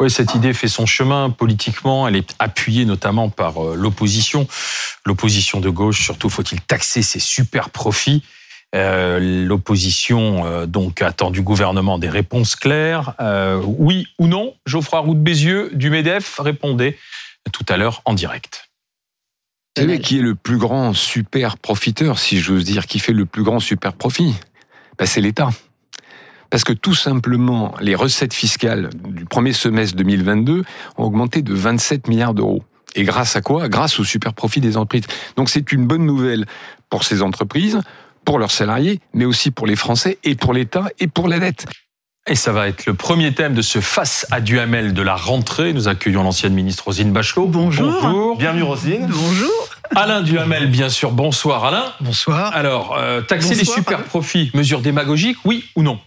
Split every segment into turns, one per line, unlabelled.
Oui, cette idée fait son chemin politiquement. Elle est appuyée notamment par euh, l'opposition. L'opposition de gauche, surtout, faut-il taxer ses super profits euh, L'opposition euh, donc attend du gouvernement des réponses claires. oui ou non Geoffroy Roux de Bézieux du Medef répondait tout à l'heure en direct.
Vous savez qui est le plus grand super profiteur, si j'ose dire, qui fait le plus grand super profit? Ben, C'est l'État. Parce que tout simplement, les recettes fiscales du premier semestre 2022 ont augmenté de 27 milliards d'euros. Et grâce à quoi? Grâce au super profit des entreprises. Donc c'est une bonne nouvelle pour ces entreprises, pour leurs salariés, mais aussi pour les Français et pour l'État et pour la dette.
Et ça va être le premier thème de ce Face à Duhamel de la rentrée. Nous accueillons l'ancienne ministre Rosine Bachelot.
Bonjour.
Bienvenue Rosine.
Bonjour.
Alain Duhamel, bien sûr. Bonsoir Alain.
Bonsoir.
Alors, euh, taxer les super profits, mesure démagogique, oui ou non?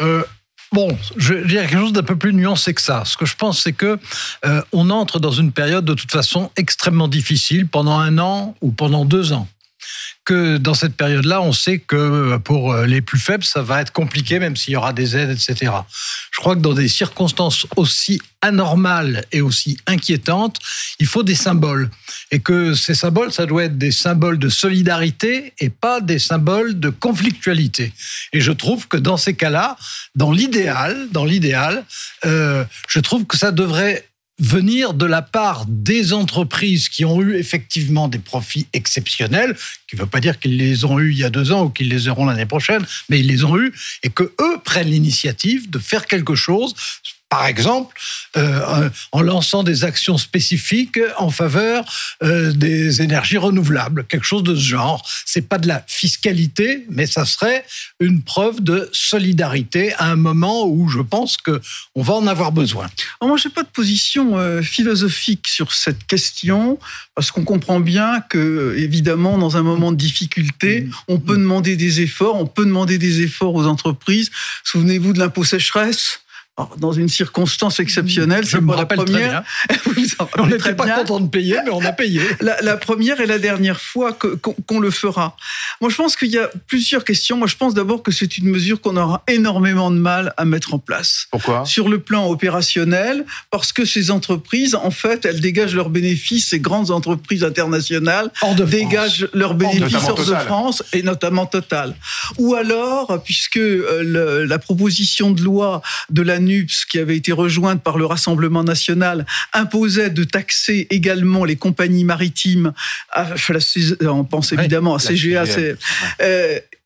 Euh, Bon, je dirais quelque chose d'un peu plus nuancé que ça. Ce que je pense, c'est que euh, on entre dans une période de toute façon extrêmement difficile pendant un an ou pendant deux ans que dans cette période-là, on sait que pour les plus faibles, ça va être compliqué, même s'il y aura des aides, etc. Je crois que dans des circonstances aussi anormales et aussi inquiétantes, il faut des symboles. Et que ces symboles, ça doit être des symboles de solidarité et pas des symboles de conflictualité. Et je trouve que dans ces cas-là, dans l'idéal, dans l'idéal, euh, je trouve que ça devrait venir de la part des entreprises qui ont eu effectivement des profits exceptionnels, qui ne veut pas dire qu'ils les ont eus il y a deux ans ou qu'ils les auront l'année prochaine, mais ils les ont eus, et que eux prennent l'initiative de faire quelque chose par exemple, euh, en lançant des actions spécifiques en faveur euh, des énergies renouvelables, quelque chose de ce genre. C'est pas de la fiscalité, mais ça serait une preuve de solidarité à un moment où je pense que on va en avoir besoin.
Alors moi, j'ai pas de position euh, philosophique sur cette question parce qu'on comprend bien que, évidemment, dans un moment de difficulté, mmh. on peut demander des efforts, on peut demander des efforts aux entreprises. Souvenez-vous de l'impôt sécheresse dans une circonstance exceptionnelle,
c'est pas la première. on n'était pas content de payer, mais on a payé.
La, première et la dernière fois qu'on le fera. Moi, je pense qu'il y a plusieurs questions. Moi, je pense d'abord que c'est une mesure qu'on aura énormément de mal à mettre en place.
Pourquoi?
Sur le plan opérationnel, parce que ces entreprises, en fait, elles dégagent leurs bénéfices. Ces grandes entreprises internationales dégagent leurs bénéfices hors de France et notamment Total. Ou alors, puisque euh, la proposition de loi de la qui avait été rejointe par le Rassemblement national, imposait de taxer également les compagnies maritimes. On pense évidemment à CGA.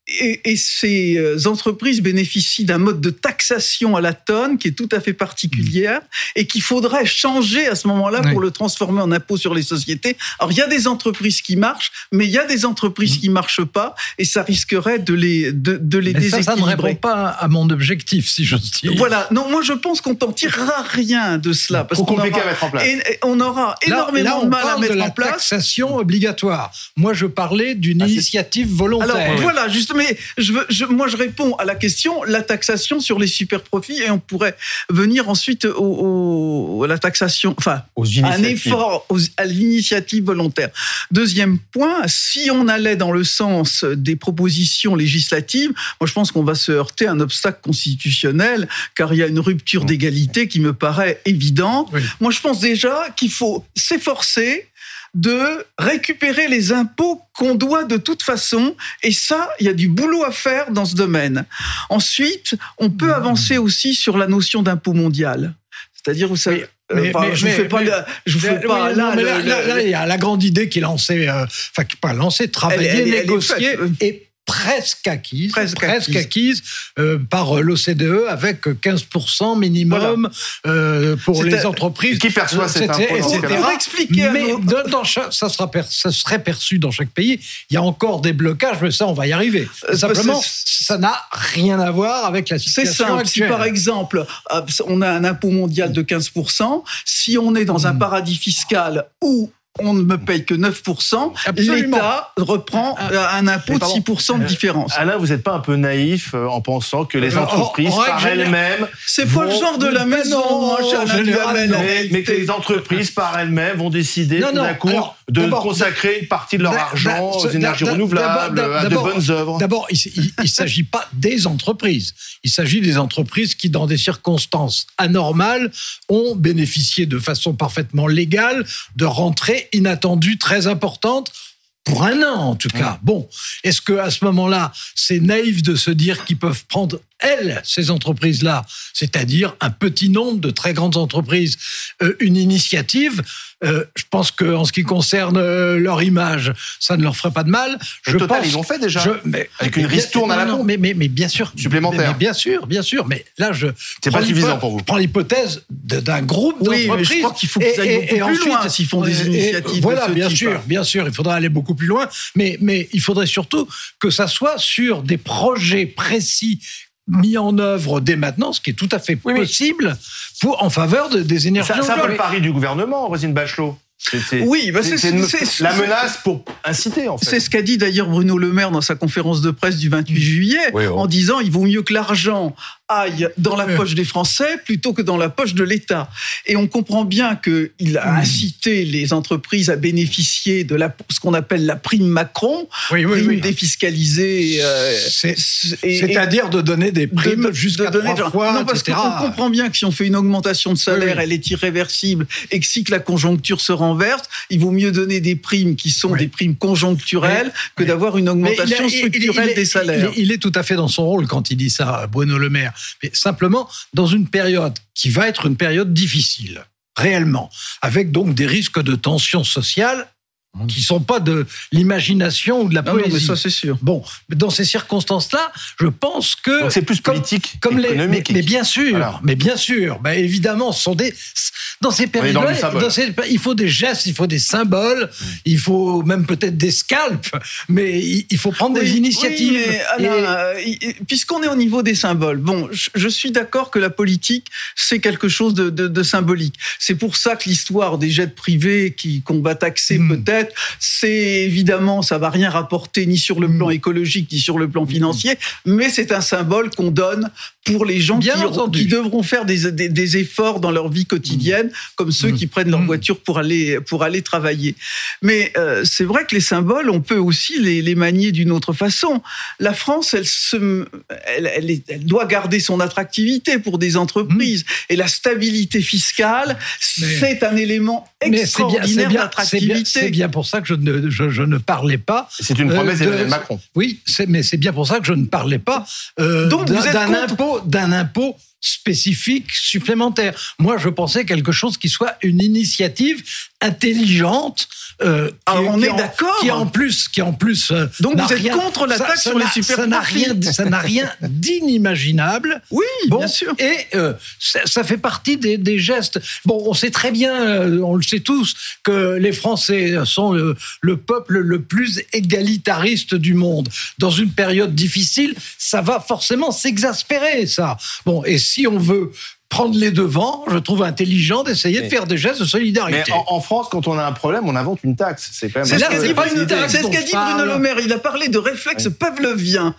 Et, ces euh, entreprises bénéficient d'un mode de taxation à la tonne qui est tout à fait particulière et qu'il faudrait changer à ce moment-là pour le transformer en impôt sur les sociétés. Alors il y a des entreprises qui marchent, mais il y a des entreprises qui marchent pas et ça risquerait de les de, de les déséquilibrer.
Ça, ça, ne répond pas à mon objectif, si je dire.
Voilà. Non, moi je pense qu'on t'en tirera rien de cela
parce qu'on aura, à mettre en place.
Et, on aura énormément de mal à mettre
de
en place.
Taxation obligatoire. Moi je parlais d'une ah, initiative volontaire.
Alors voilà, juste mais je veux, moi, je réponds à la question la taxation sur les super profits et on pourrait venir ensuite au, à la taxation, enfin, un effort à l'initiative volontaire. Deuxième point, si on allait dans le sens des propositions législatives, moi, je pense qu'on va se heurter à un obstacle constitutionnel car il y a une rupture d'égalité qui me paraît évidente. Moi, je pense déjà qu'il faut s'efforcer de récupérer les impôts qu'on doit de toute façon. Et ça, il y a du boulot à faire dans ce domaine. Ensuite, on peut mmh. avancer aussi sur la notion d'impôt mondial. C'est-à-dire, vous savez,
mais, je ne fais pas, je fais pas là, là, il y a la grande idée qui est lancée, euh, enfin qui pas lancée, travailler, négocier et presque acquise, presque, acquise, euh, par l'OCDE avec 15% minimum euh, pour les entreprises.
Qui perçoit cet impôt
expliquer
mais dans, ça, sera ça serait perçu dans chaque pays. Il y a encore des blocages, mais ça, on va y arriver. Euh, Simplement, ça n'a rien à voir avec la situation actuelle.
Si par exemple, on a un impôt mondial de 15%, si on est dans un hmm. paradis fiscal où on ne me paye que 9%, l'État reprend ah. euh, un impôt de 6% de différence.
Alain, vous n'êtes pas un peu naïf euh, en pensant que les entreprises par elles-mêmes...
C'est pas le genre de la maison,
mais, mais, que les entreprises par elles-mêmes vont décider d'un coup
de consacrer une partie de leur argent aux énergies renouvelables, à de bonnes œuvres
D'abord, il ne s'agit pas des entreprises. Il s'agit des entreprises qui, dans des circonstances anormales, ont bénéficié de façon parfaitement légale de rentrées inattendues très importantes pour un an en tout cas. Bon, est-ce que à ce moment-là, c'est naïf de se dire qu'ils peuvent prendre elles, ces entreprises-là, c'est-à-dire un petit nombre de très grandes entreprises, euh, une initiative euh, je pense qu'en ce qui concerne euh, leur image, ça ne leur ferait pas de mal.
Je Total, pense, ils l'ont fait déjà. avec une ristourne à la
non, mais, mais, mais, bien sûr.
Supplémentaire.
Mais, bien sûr, bien sûr. Mais là, je.
C'est pas suffisant pour vous.
Je prends l'hypothèse d'un groupe
oui,
d'entreprises.
je crois qu'il faut qu'ils aillent beaucoup plus loin s'ils font des initiatives.
voilà, bien sûr, bien sûr. Il faudra aller beaucoup plus loin. Mais, mais il faudrait surtout que ça soit sur des projets précis mis en œuvre dès maintenant, ce qui est tout à fait possible, pour, en faveur des énergies
C'est un peu le pari du gouvernement, Rosine Bachelot.
oui, bah
c'est la menace pour inciter en fait.
C'est ce qu'a dit d'ailleurs Bruno Le Maire dans sa conférence de presse du 28 juillet, en disant il vaut mieux que l'argent aille dans la poche des Français plutôt que dans la poche de l'État. Et on comprend bien qu'il a incité les entreprises à bénéficier de la, ce qu'on appelle la prime Macron, oui, oui, prime défiscalisée.
Euh, C'est-à-dire de donner des primes jusqu'à trois fois,
Non, parce qu'on comprend bien que si on fait une augmentation de salaire, elle est irréversible, et que si que la conjoncture se renverse, il vaut mieux donner des primes qui sont des primes conjoncturelles que d'avoir une augmentation structurelle des salaires.
il est tout à fait dans son rôle quand il dit ça, Bruno Le Maire mais simplement dans une période qui va être une période difficile, réellement, avec donc des risques de tension sociale qui sont pas de l'imagination ou de la poésie.
Non, mais ça c'est sûr.
Bon, dans ces circonstances-là, je pense que
c'est plus politique, comme, les,
mais, mais, bien sûr, mais bien sûr, bah, évidemment, ce sont des dans ces périodes, il faut des gestes, il faut des symboles, mm. il faut même peut-être des scalps, mais il faut prendre des initiatives.
Oui, euh, puisqu'on est au niveau des symboles, bon, je, suis d'accord que la politique c'est quelque chose de, de, de symbolique. C'est pour ça que l'histoire des jets privés qui qu'on va taxer peut-être c'est évidemment, ça va rien rapporter ni sur le plan mm. écologique ni sur le plan financier, mais c'est un symbole qu'on donne pour les gens qui, qui, devront faire des, des, efforts dans leur vie quotidienne, comme ceux mm. qui prennent leur mm. voiture pour aller, pour aller travailler. Mais euh, c'est vrai que les symboles, on peut aussi les, les manier d'une autre façon. La France, elle, se, elle, elle, doit garder son attractivité pour des entreprises. Et la stabilité fiscale, c'est un élément extraordinaire d'attractivité.
C'est bien, pour ça que je ne, je, je ne parlais pas.
C'est une promesse euh, d'Emmanuel Macron.
Oui, mais c'est bien pour ça que je ne parlais pas euh, d'un impôt, d'un impôt spécifique supplémentaire. Moi, je pensais quelque chose qui soit une initiative intelligente.
Euh, ah, on est d'accord.
Qui en plus, qui en plus. Euh,
Donc vous êtes contre la taxe sur les super
Ça n'a rien, ça n'a rien d'inimaginable.
Oui, bien sûr.
Et euh, ça, fait partie des, des, gestes. Bon, on sait très bien, on le sait tous, que les Français sont le, le peuple le plus égalitariste du monde. Dans une période difficile, ça va forcément s'exaspérer, ça. Bon, et si on veut prendre les devants, je trouve intelligent d'essayer de faire des gestes de solidarité.
Mais en, France, quand on a un problème, on invente une taxe. C'est quand même.
C'est ce qu'a dit Bruno Le Maire. Il a parlé de réflexe pavlovien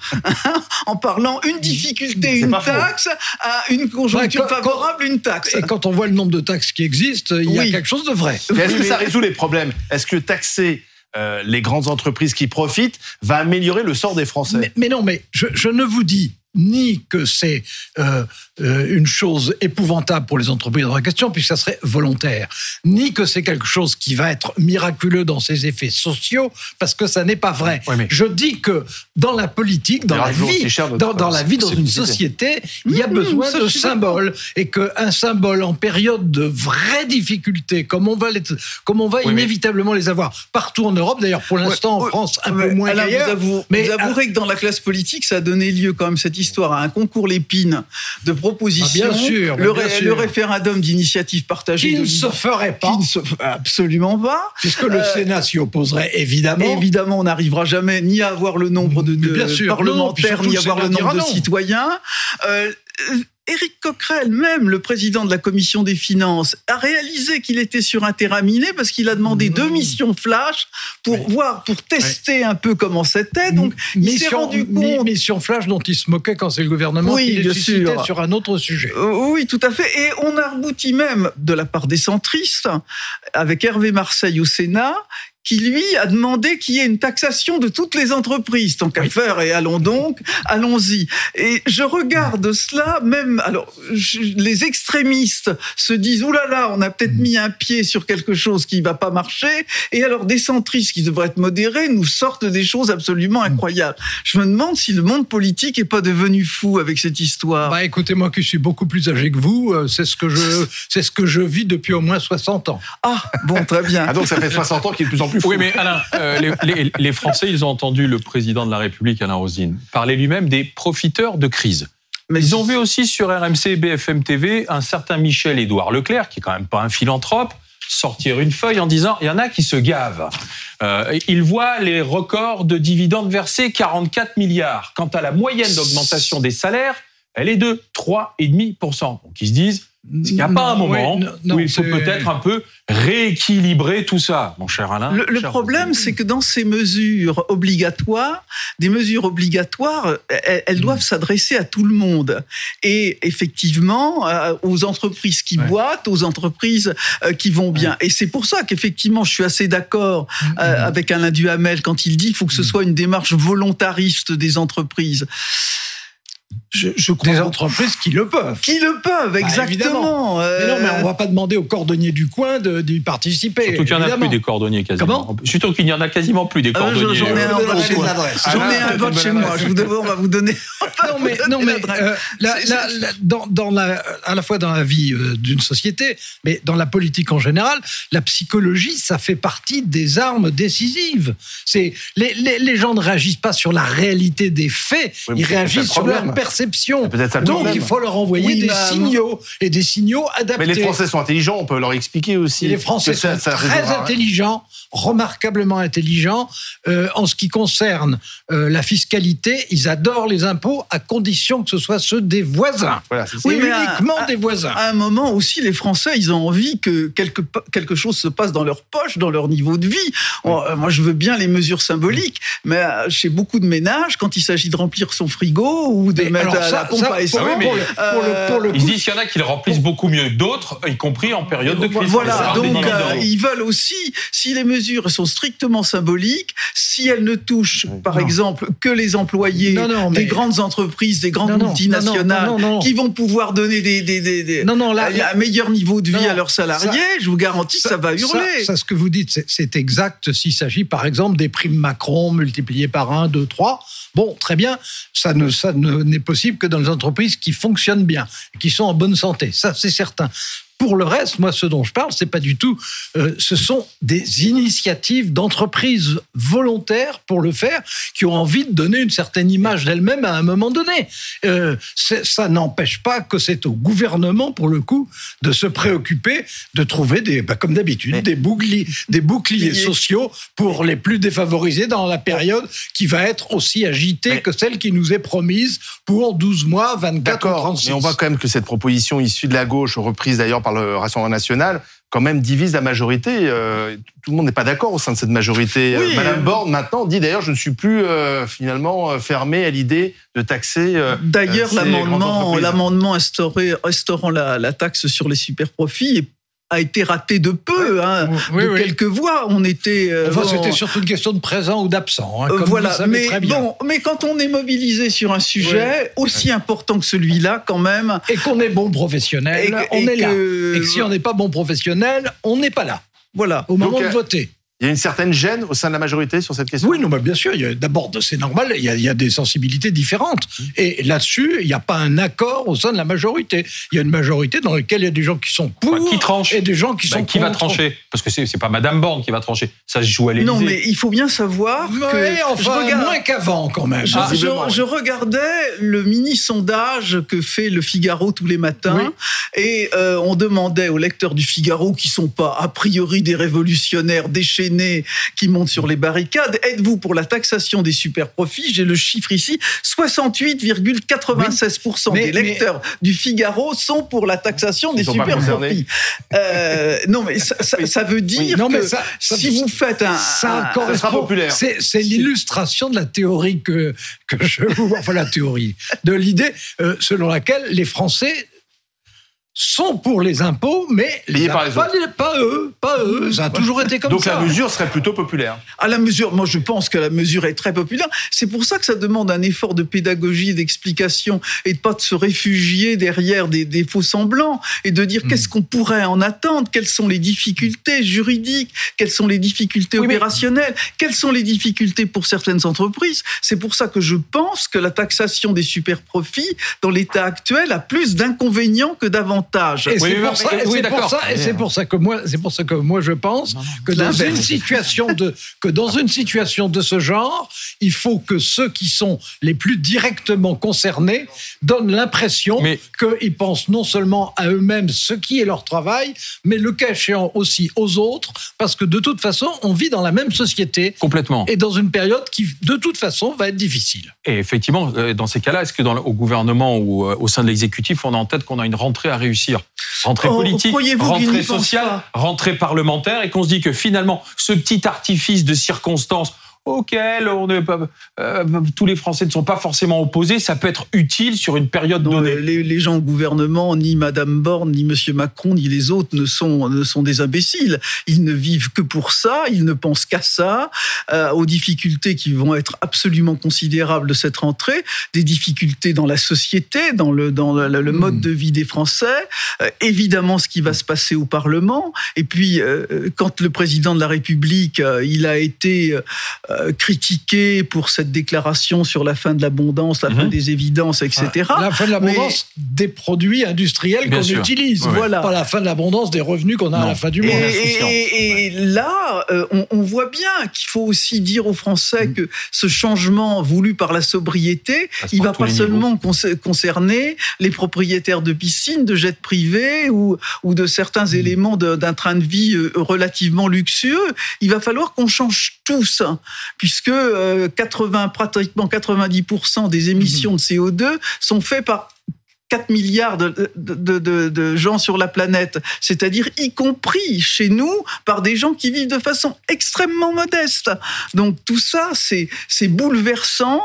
en parlant une difficulté, une taxe, à une conjoncture favorable, une taxe.
Et quand on voit le nombre de taxes qui existent, il y a quelque chose de vrai.
Est-ce que ça résout les problèmes Est-ce que taxer euh, les grandes entreprises qui profitent va améliorer le sort des Français.
Mais, non, mais je, ne vous dis ni que c'est euh, une chose épouvantable pour les entreprises dans la question, puisque ça serait volontaire, ni que c'est quelque chose qui va être miraculeux dans ses effets sociaux, parce que ça n'est pas vrai. Je dis que dans la politique, dans la vie, dans, la vie, dans une société, il y a mmh, besoin de symboles, et qu'un symbole en période de vraie difficulté, comme on va, les, comme on va inévitablement les avoir partout en Europe, d'ailleurs pour l'instant en France un peu moins qu'ailleurs.
Vous, mais vous avouerez que dans la classe politique, ça a donné lieu quand même cette histoire à un concours Lépine de propositions.
Ah, bien sûr,
le, le référendum d'initiative partagée.
Qui ne se ferait pas.
se, absolument pas.
Puisque le euh, Sénat s'y opposerait évidemment.
Évidemment, on n'arrivera jamais ni à avoir le nombre de, de parlementaires, ni à avoir le nombre de citoyens. Euh, Éric Coquerel, même le président de la commission des finances, a réalisé qu'il était sur un terrain miné parce qu'il a demandé deux missions flash pour voir, pour tester un peu comment c'était. Donc, il s'est rendu compte.
Mission flash dont il se moquait quand c'est le gouvernement oui, qui les sur un autre sujet.
Euh, oui, tout à fait. Et on a abouti même de la part des centristes, avec Hervé Marseille au Sénat, qui lui a demandé qu'il y ait une taxation de toutes les entreprises. Tant qu'à faire, et allons donc, allons-y. Et je regarde cela, même, alors, les extrémistes se disent, oulala, là là, on a peut-être mis un pied sur quelque chose qui va pas marcher, et alors des centristes qui devraient être modérés nous sortent des choses absolument incroyables. Je me demande si le monde politique est pas devenu fou avec cette histoire.
Bah écoutez, moi qui suis beaucoup plus âgé que vous, euh, c'est ce que je, c'est ce que je vis depuis au moins 60 ans.
Ah, bon, très bien.
ah donc ça fait 60 ans qu'il est de plus en plus fou.
Oui, mais Alain, euh, les, Français, ils ont entendu le président de la République, Alain Rosine, parler lui-même des profiteurs de crise. Mais ils ont vu aussi sur RMC et BFM TV un certain Michel-Édouard Leclerc, qui est quand même pas un philanthrope, sortir une feuille en disant il y en a qui se gavent. Euh, il voit les records de dividendes versés 44 milliards. Quant à la moyenne d'augmentation des salaires, elle est de 3,5%. Donc ils se disent il n'y a pas un moment où il faut peut-être un peu rééquilibrer tout ça, mon cher Alain.
Le, problème, c'est que dans ces mesures obligatoires, des mesures obligatoires, elles, doivent mm. s'adresser à tout le monde. Et effectivement, euh, aux entreprises qui boitent, aux entreprises euh, qui vont bien. Et c'est pour ça qu'effectivement, je suis assez d'accord mm, euh, mm. avec Alain Duhamel quand il dit qu'il faut que ce soit une démarche volontariste des entreprises.
Je, crois des entreprises qui le peuvent.
Qui le peuvent, bah, exactement.
Mais non, mais on va pas demander aux cordonniers du coin d'y participer.
Surtout qu'il n'y en a plus des cordonniers quasiment. Comment Surtout qu'il n'y en a quasiment plus des ah, cordonniers.
J'en ai un vote chez moi. J'en ai un vote chez moi. Je vous on va vous donner.
non mais, non, mais euh, dans, dans la, à la fois dans la vie euh, d'une société, mais dans la politique en général, la psychologie, ça fait partie des armes décisives. C'est les, les, les gens ne réagissent pas sur la réalité des faits, ils réagissent sur leur perception donc il faut leur envoyer des signaux et des signaux adaptés.
Mais les Français sont intelligents, on peut leur expliquer aussi.
les Français sont très intelligents, remarquablement intelligents euh, en ce qui concerne euh, la fiscalité. Ils adorent les impôts à condition que ce soit ceux des voisins. Voilà, oui, mais uniquement des voisins.
À un moment aussi, les Français, ils ont envie que quelque, quelque chose se passe dans leur poche, dans leur niveau de vie. Euh, moi, je veux bien les mesures symboliques, mais chez beaucoup de ménages, quand il s'agit de remplir son frigo ou de mettre ça,
Ils disent qu'il y en a qui le remplissent beaucoup mieux que d'autres, y compris en période de crise.
Voilà, donc euh, ils veulent aussi, si les mesures sont strictement symboliques, si elles ne touchent, par exemple, que les employés des grandes entreprises, des grandes multinationales, qui vont pouvoir donner des, des, des, un meilleur niveau de vie à leurs salariés, je vous garantis, ça, ça va hurler.
Ça, ce que vous dites, c'est exact s'il s'agit, par exemple, des primes Macron multipliées par 1, 2, 3. Bon, très bien, ça ne, ça n'est possible que dans les entreprises qui fonctionnent bien, qui sont en bonne santé. Ça, c'est certain. Pour le reste, moi, ce dont je parle, c'est pas du tout. Euh, ce sont des initiatives d'entreprises volontaires pour le faire, qui ont envie de donner une certaine image d'elles-mêmes à un moment donné. Euh, ça n'empêche pas que c'est au gouvernement, pour le coup, de se préoccuper de trouver des, bah, comme d'habitude, des boucliers, des boucliers sociaux pour les plus défavorisés dans la période qui va être aussi agitée que celle qui nous est promise pour 12 mois, 24 ou 36.
Mais on voit quand même que cette proposition issue de la gauche, reprise d'ailleurs par le Rassemblement national, quand même divise la majorité. Euh, tout le monde n'est pas d'accord au sein de cette majorité. Euh, Madame Borne, maintenant, dit d'ailleurs, je ne suis plus euh, finalement fermé à l'idée de taxer.
d'ailleurs, l'amendement, l'amendement instaurant la, la, taxe sur les super profits est a été raté de peu, hein, de quelques voix. On était.
Euh, enfin, c'était surtout une question de présent ou d'absent. Hein, euh, voilà,
mais
très bien.
bon, mais quand on est mobilisé sur un sujet aussi important que celui-là, quand même,
et qu'on est bon professionnel, on est là. Et que si on n'est pas bon professionnel, on n'est pas là. Voilà, au moment de voter.
Il y a une certaine gêne au sein de la majorité sur cette question?
Oui, non, bien sûr. D'abord, c'est normal, il y, a, des sensibilités différentes. Et là-dessus, il n'y a pas un accord au sein de la majorité. Il y a une majorité dans laquelle il y a des gens qui sont pour
qui tranche
et des gens qui
bah,
sont
Qui va trancher? Parce que c'est pas Madame Borne qui va trancher. Ça se joue à l'Élysée.
Non, mais il faut bien savoir que...
Enfin, je regarde... moins qu'avant, quand même.
Je, je, regardais le mini-sondage que fait le Figaro tous les matins. Et euh, on demandait aux lecteurs du Figaro, qui sont pas a priori des révolutionnaires déchaînés, qui montent sur les barricades. Êtes-vous pour la taxation des super profits J'ai le chiffre ici 68,96% des lecteurs du Figaro sont pour la taxation des super profits. Euh, non, mais ça, veut dire que si vous faites un.
Ça, sera populaire.
C'est l'illustration de la théorie que, que je. Enfin, la théorie. De l'idée euh, selon laquelle les Français sont pour les impôts, mais
Payés par les
pas, pas, eux, pas eux. Ça a toujours été comme
Donc
ça.
Donc la mesure serait plutôt populaire.
À la mesure, moi je pense que la mesure est très populaire. C'est pour ça que ça demande un effort de pédagogie, d'explication et de pas de se réfugier derrière des, des faux semblants et de dire
Mm.
qu'est-ce qu'on pourrait en attendre, quelles sont les difficultés juridiques, quelles sont les difficultés
Oui, mais-
opérationnelles, quelles sont les difficultés pour certaines entreprises? C'est pour ça que je pense que la taxation des super profits dans l'état actuel a plus d'inconvénients que d'avantages.
Et c'est
Oui,
pour ça, et
oui,
c'est pour ça, et c'est pour ça que moi, c'est pour ça que moi je pense que dans une situation de que dans une situation de ce genre, il faut que ceux qui sont les plus directement concernés donnent l'impression qu'ils pensent non seulement à eux-mêmes, ce qui est leur travail, mais le cas échéant aussi aux autres, parce que de toute façon, on vit dans la même société
Complètement.
et dans une période qui, de toute façon, va être difficile.
Et effectivement, euh, dans ces cas-là, est-ce que dans au gouvernement ou euh, au sein de l'exécutif, on a en tête qu'on a une rentrée à réussir Rentrée
Oh,
politique, rentrée sociale, rentrée parlementaire, et qu'on se dit que finalement, ce petit artifice de circonstances auquel on est pas, euh, tous les Français ne sont pas forcément opposés, ça peut être utile sur une période
Non,
donnée.
les, les gens au gouvernement, ni Madame Borne, ni Monsieur Macron, ni les autres ne sont, ne sont des imbéciles. Ils ne vivent que pour ça, ils ne pensent qu'à ça, euh, aux difficultés qui vont être absolument considérables de cette rentrée, des difficultés dans la société, dans le, dans le, le
Mm.
mode de vie des Français, euh, évidemment ce qui va se passer au Parlement, et puis quand le président de la République, il a été euh, critiqué pour cette déclaration sur la fin de l'abondance, la fin
Mhm.
des évidences, etc.
la fin de l'abondance des produits industriels qu'on utilise.
Voilà.
Pas la fin de l'abondance des revenus qu'on a à la fin du mois.
insouciant.
et- et là, euh, on, on voit bien qu'il faut aussi dire aux Français que ce changement voulu par la sobriété, il
prend
va pas seulement concer- concerner les propriétaires de piscines, de jets privés ou, ou de certains éléments de- d'un train de vie euh, relativement luxueux. Il va falloir qu'on change tous, hein, puisque euh, 80, pratiquement 90% des émissions de CO2 sont faites par 4 milliards de, de, de, de gens sur la planète, c'est-à-dire y compris chez nous par des gens qui vivent de façon extrêmement modeste. Donc tout ça, c'est bouleversant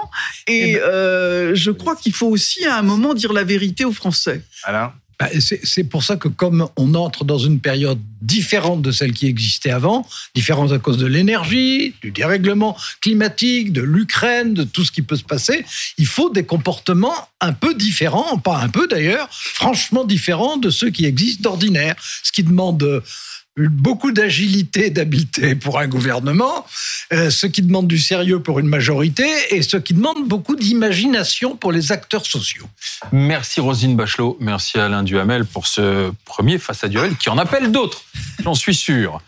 et
Eh ben-
euh, je crois qu'il faut aussi à un moment dire la vérité aux Français.
Alain?
C'est c'est pour ça que comme on entre dans une période différente de celle qui existait avant, différente à cause de l'énergie, du dérèglement climatique, de l'Ukraine, de tout ce qui peut se passer, il faut des comportements un peu différents, pas un peu d'ailleurs, franchement différents de ceux qui existent d'ordinaire, ce qui demande euh, beaucoup d'agilité et d'habileté pour un gouvernement, euh, ce qui demande du sérieux pour une majorité et ce qui demande beaucoup d'imagination pour les acteurs sociaux.
Merci Rosine Bachelot, merci Alain Duhamel pour ce premier face à duel qui en appelle d'autres, j'en suis sûr.